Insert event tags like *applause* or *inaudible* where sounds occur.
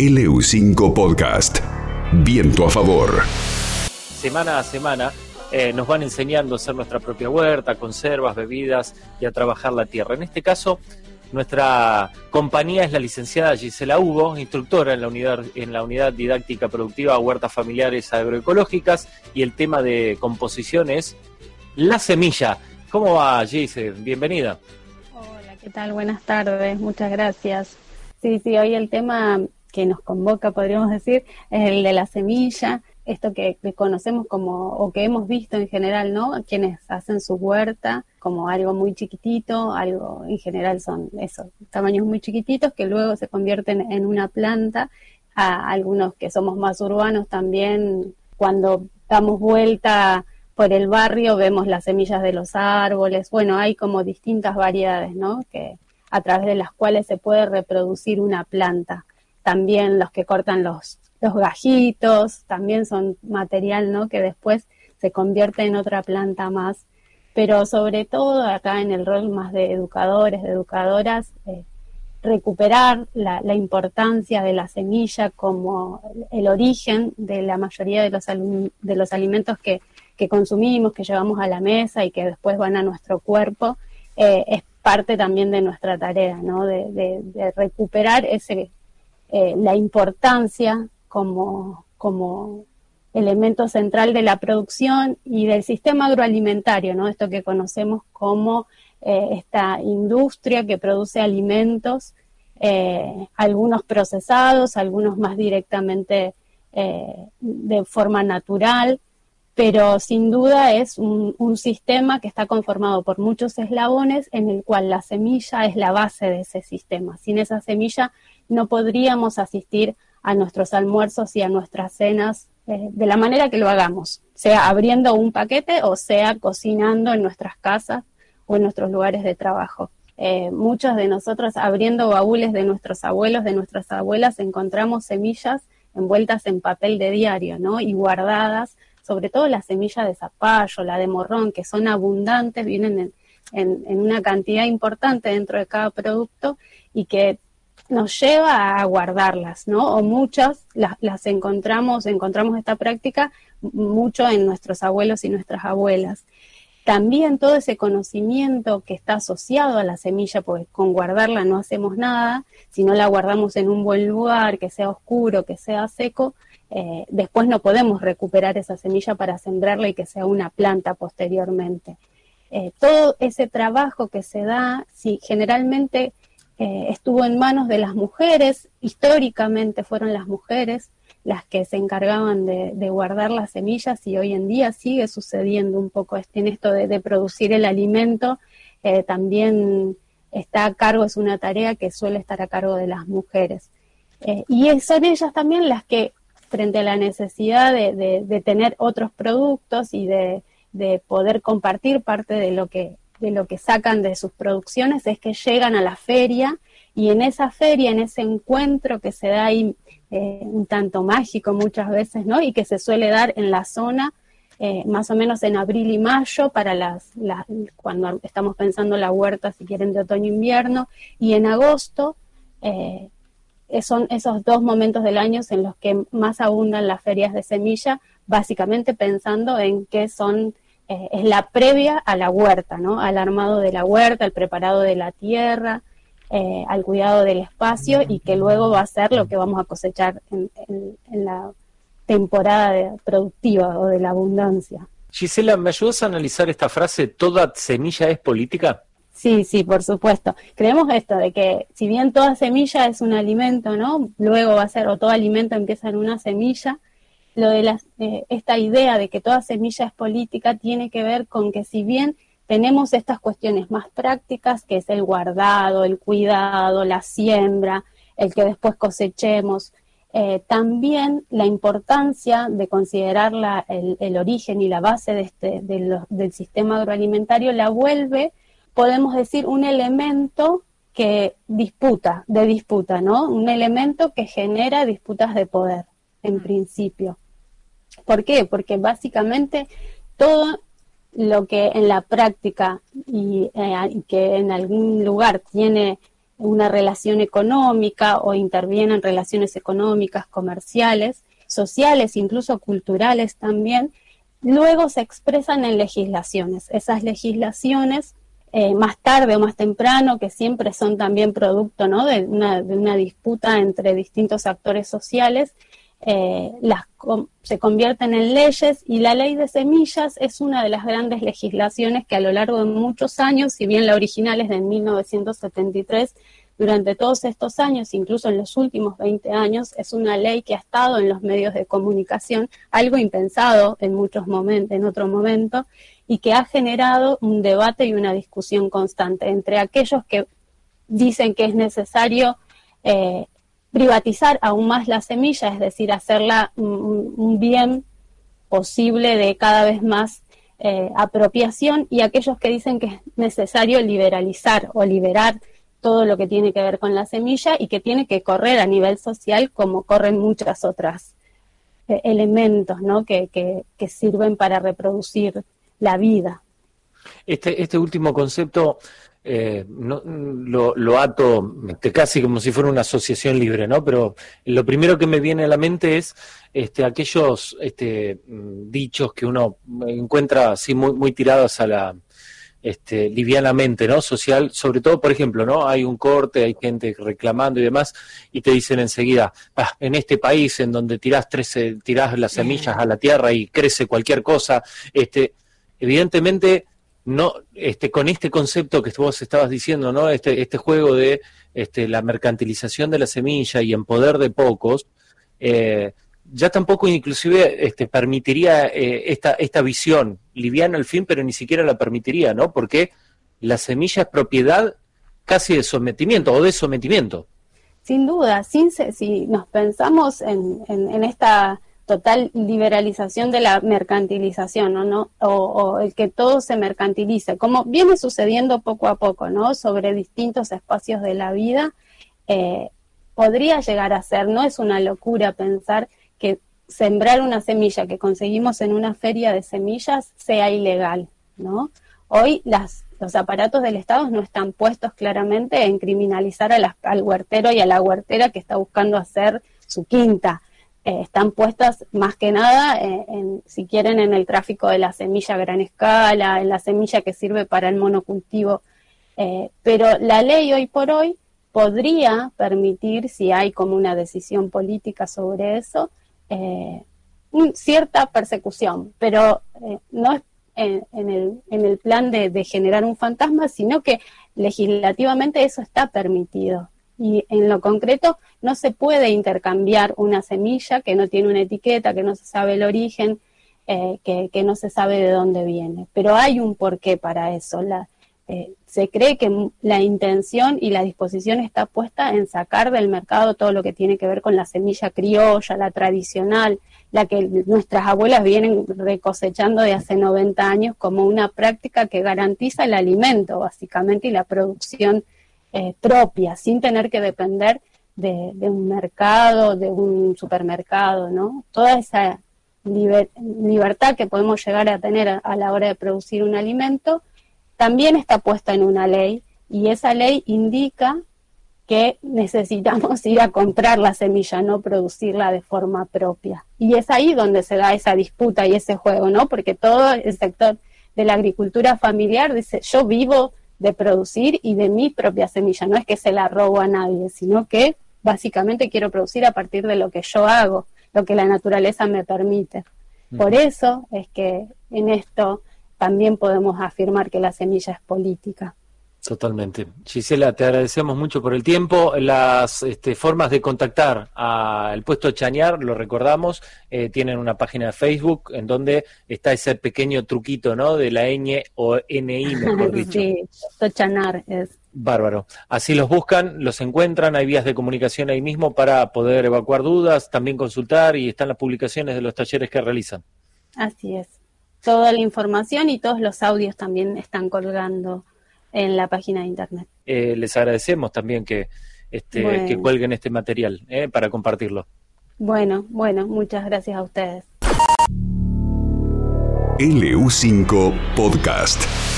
LU5 Podcast. Viento a favor. Semana a semana eh, nos van enseñando a hacer nuestra propia huerta, conservas, bebidas y a trabajar la tierra. En este caso, nuestra compañía es la licenciada Gisela Hugo, instructora en la unidad, en la unidad didáctica productiva Huertas Familiares Agroecológicas y el tema de composición es la semilla. ¿Cómo va, Gisela? Bienvenida. Hola, ¿qué tal? Buenas tardes, muchas gracias. Sí, sí, hoy el tema que nos convoca, podríamos decir, es el de la semilla, esto que, conocemos como, o que hemos visto en general, ¿no? Quienes hacen su huerta como algo muy chiquitito, algo en general son esos tamaños muy chiquititos que luego se convierten en una planta. A algunos que somos más urbanos también, cuando damos vuelta por el barrio, vemos las semillas de los árboles. Bueno, hay como distintas variedades, ¿no? Que a través de las cuales se puede reproducir una planta también los que cortan los, los gajitos, también son material, ¿no? Que después se convierte en otra planta más. Pero sobre todo acá en el rol más de educadores, de educadoras, eh, recuperar la, importancia de la semilla como el origen de la mayoría de los, de los alimentos que, que, consumimos, que llevamos a la mesa y que después van a nuestro cuerpo, eh, es parte también de nuestra tarea, ¿no? de, de recuperar ese, eh, la importancia como, como elemento central de la producción y del sistema agroalimentario, ¿no? Esto que conocemos como eh, esta industria que produce alimentos, eh, algunos procesados, algunos más directamente de forma natural, pero sin duda es un, un, sistema que está conformado por muchos eslabones en el cual la semilla es la base de ese sistema. Sin esa semilla no podríamos asistir a nuestros almuerzos y a nuestras cenas eh, de la manera que lo hagamos, sea abriendo un paquete o sea cocinando en nuestras casas o en nuestros lugares de trabajo. Eh, muchos de nosotros abriendo baúles de nuestros abuelos, de nuestras abuelas, encontramos semillas envueltas en papel de diario, ¿no? Y guardadas, sobre todo la semilla de zapallo, la de morrón, que son abundantes, vienen en, en una cantidad importante dentro de cada producto y que nos lleva a guardarlas, ¿no? O muchas las, encontramos, encontramos esta práctica mucho en nuestros abuelos y nuestras abuelas. También todo ese conocimiento que está asociado a la semilla, porque con guardarla no hacemos nada, si no la guardamos en un buen lugar, que sea oscuro, que sea seco, eh, después no podemos recuperar esa semilla para sembrarla y que sea una planta posteriormente. Eh, todo ese trabajo que se da, si generalmente eh, estuvo en manos de las mujeres, históricamente fueron las mujeres las que se encargaban de, guardar las semillas y hoy en día sigue sucediendo un poco en esto de, producir el alimento, eh, también está a cargo, es una tarea que suele estar a cargo de las mujeres. Eh, y son ellas también las que, frente a la necesidad de, tener otros productos y de, poder compartir parte de lo que de lo que sacan de sus producciones es que llegan a la feria y en esa feria, en ese encuentro que se da ahí eh, un tanto mágico muchas veces, ¿no? Y que se suele dar en la zona eh, más o menos en abril y mayo para las, cuando estamos pensando la huerta, si quieren, de otoño-invierno, y en agosto eh, son esos dos momentos del año en los que más abundan las ferias de semilla, básicamente pensando en que son eh, es la previa a la huerta, ¿no? Al armado de la huerta, al preparado de la tierra, eh, al cuidado del espacio y que luego va a ser lo que vamos a cosechar en, la temporada productiva o de la abundancia. Gisela, ¿me ayudas a analizar esta frase, toda semilla es política? Sí, sí, por supuesto. Creemos esto de que si bien toda semilla es un alimento, ¿no? Luego va a ser, o todo alimento empieza en una semilla, lo de eh, esta idea de que toda semilla es política tiene que ver con que si bien tenemos estas cuestiones más prácticas, que es el guardado, el cuidado, la siembra, el que después cosechemos, eh, también la importancia de considerar el, origen y la base de este, del sistema agroalimentario la vuelve, podemos decir, un elemento que disputa, de disputa, ¿no? Un elemento que genera disputas de poder, en principio. ¿Por qué? Porque básicamente todo lo que en la práctica y, eh, que en algún lugar tiene una relación económica o interviene en relaciones económicas, comerciales, sociales, incluso culturales también, luego se expresan en legislaciones. Esas legislaciones, eh, más tarde o más temprano, que siempre son también producto de, una, de una disputa entre distintos actores sociales, eh, las, se convierten en leyes y la ley de semillas es una de las grandes legislaciones que a lo largo de muchos años, si bien la original es de 1973, durante todos estos años, incluso en los últimos 20 años, es una ley que ha estado en los medios de comunicación, algo impensado en muchos momentos, en otro momento, y que ha generado un debate y una discusión constante entre aquellos que dicen que es necesario eh, privatizar aún más la semilla, es decir, hacerla un, bien posible de cada vez más eh, apropiación, y aquellos que dicen que es necesario liberalizar o liberar todo lo que tiene que ver con la semilla y que tiene que correr a nivel social como corren muchas otras eh, elementos ¿no? que, que, que, sirven para reproducir la vida. Este, este último concepto eh, no, lo, ato este, casi como si fuera una asociación libre, ¿no? Pero lo primero que me viene a la mente es este, aquellos este, dichos que uno encuentra así muy, muy tirados a la, este, livianamente, ¿no? Social, sobre todo, por ejemplo, ¿no? Hay un corte, hay gente reclamando y demás, y te dicen enseguida, ah, en este país en donde tirás, trece, tirás las semillas a la tierra y crece cualquier cosa, este, evidentemente no, este, con este concepto que vos estabas diciendo, ¿no? Este, este juego de este, la mercantilización de la semilla y en poder de pocos, eh, ya tampoco inclusive este, permitiría eh, esta, esta visión liviana al fin, pero ni siquiera la permitiría, ¿no? Porque la semilla es propiedad casi de sometimiento o de sometimiento. Sin duda, sin, si nos pensamos en, en esta total liberalización de la mercantilización, ¿no? O, el que todo se mercantilice, como viene sucediendo poco a poco, ¿no? Sobre distintos espacios de la vida, eh, podría llegar a ser, no es una locura pensar que sembrar una semilla que conseguimos en una feria de semillas sea ilegal, ¿no? Hoy las, los aparatos del Estado no están puestos claramente en criminalizar al huertero y a la huertera que está buscando hacer su quinta eh, están puestas más que nada, eh, en, si quieren, en el tráfico de la semilla a gran escala, en la semilla que sirve para el monocultivo. Eh, pero la ley hoy por hoy podría permitir, si hay como una decisión política sobre eso, cierta persecución, pero no es en, el, en, el, plan de, de generar un fantasma, sino que legislativamente eso está permitido y en lo concreto no se puede intercambiar una semilla que no tiene una etiqueta, que no se sabe el origen, eh, que, no se sabe de dónde viene. Pero hay un porqué para eso. La, eh, se cree que la intención y la disposición está puesta en sacar del mercado todo lo que tiene que ver con la semilla criolla, la tradicional, la que nuestras abuelas vienen recosechando de hace 90 años como una práctica que garantiza el alimento, básicamente, y la producción eh, propia, sin tener que depender de, un mercado, de un supermercado, ¿no? Toda esa libertad que podemos llegar a tener a, la hora de producir un alimento también está puesta en una ley y esa ley indica que necesitamos *laughs* ir a comprar la semilla, no producirla de forma propia. Y es ahí donde se da esa disputa y ese juego, ¿no? Porque todo el sector de la agricultura familiar dice, yo vivo de producir y de mi propia semilla. No es que se la robo a nadie, sino que básicamente quiero producir a partir de lo que yo hago, lo que la naturaleza me permite. Por eso es que en esto también podemos afirmar que la semilla es política. Totalmente. Gisela, te agradecemos mucho por el tiempo. Las este, formas de contactar al puesto Chañar, lo recordamos, eh, tienen una página de Facebook en donde está ese pequeño truquito, ¿no? De la ñ o NI, mejor *laughs* dicho. Sí, Chañar es. Bárbaro. Así los buscan, los encuentran, hay vías de comunicación ahí mismo para poder evacuar dudas, también consultar y están las publicaciones de los talleres que realizan. Así es. Toda la información y todos los audios también están colgando en la página de internet. Eh, les agradecemos también que, este, que cuelguen este material eh, para compartirlo. Bueno, bueno, muchas gracias a ustedes. LU5 Podcast.